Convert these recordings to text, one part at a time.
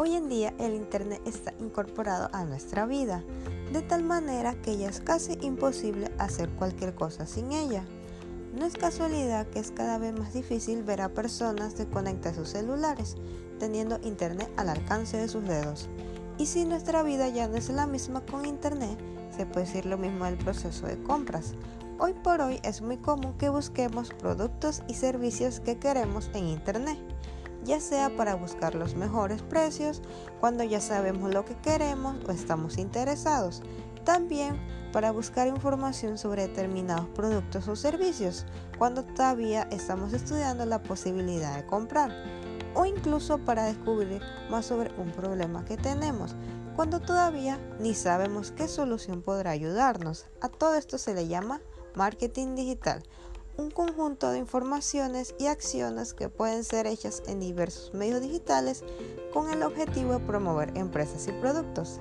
Hoy en día el Internet está incorporado a nuestra vida, de tal manera que ya es casi imposible hacer cualquier cosa sin ella. No es casualidad que es cada vez más difícil ver a personas desconectar sus celulares, teniendo Internet al alcance de sus dedos. Y si nuestra vida ya no es la misma con Internet, se puede decir lo mismo del proceso de compras. Hoy por hoy es muy común que busquemos productos y servicios que queremos en Internet ya sea para buscar los mejores precios cuando ya sabemos lo que queremos o estamos interesados, también para buscar información sobre determinados productos o servicios cuando todavía estamos estudiando la posibilidad de comprar o incluso para descubrir más sobre un problema que tenemos cuando todavía ni sabemos qué solución podrá ayudarnos. A todo esto se le llama marketing digital un conjunto de informaciones y acciones que pueden ser hechas en diversos medios digitales con el objetivo de promover empresas y productos.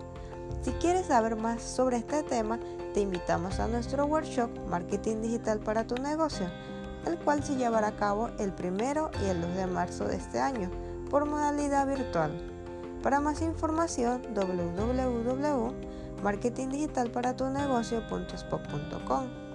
Si quieres saber más sobre este tema, te invitamos a nuestro workshop Marketing Digital para tu negocio, el cual se llevará a cabo el 1 y el 2 de marzo de este año por modalidad virtual. Para más información, www.marketingdigitalparatunegocio.spot.com.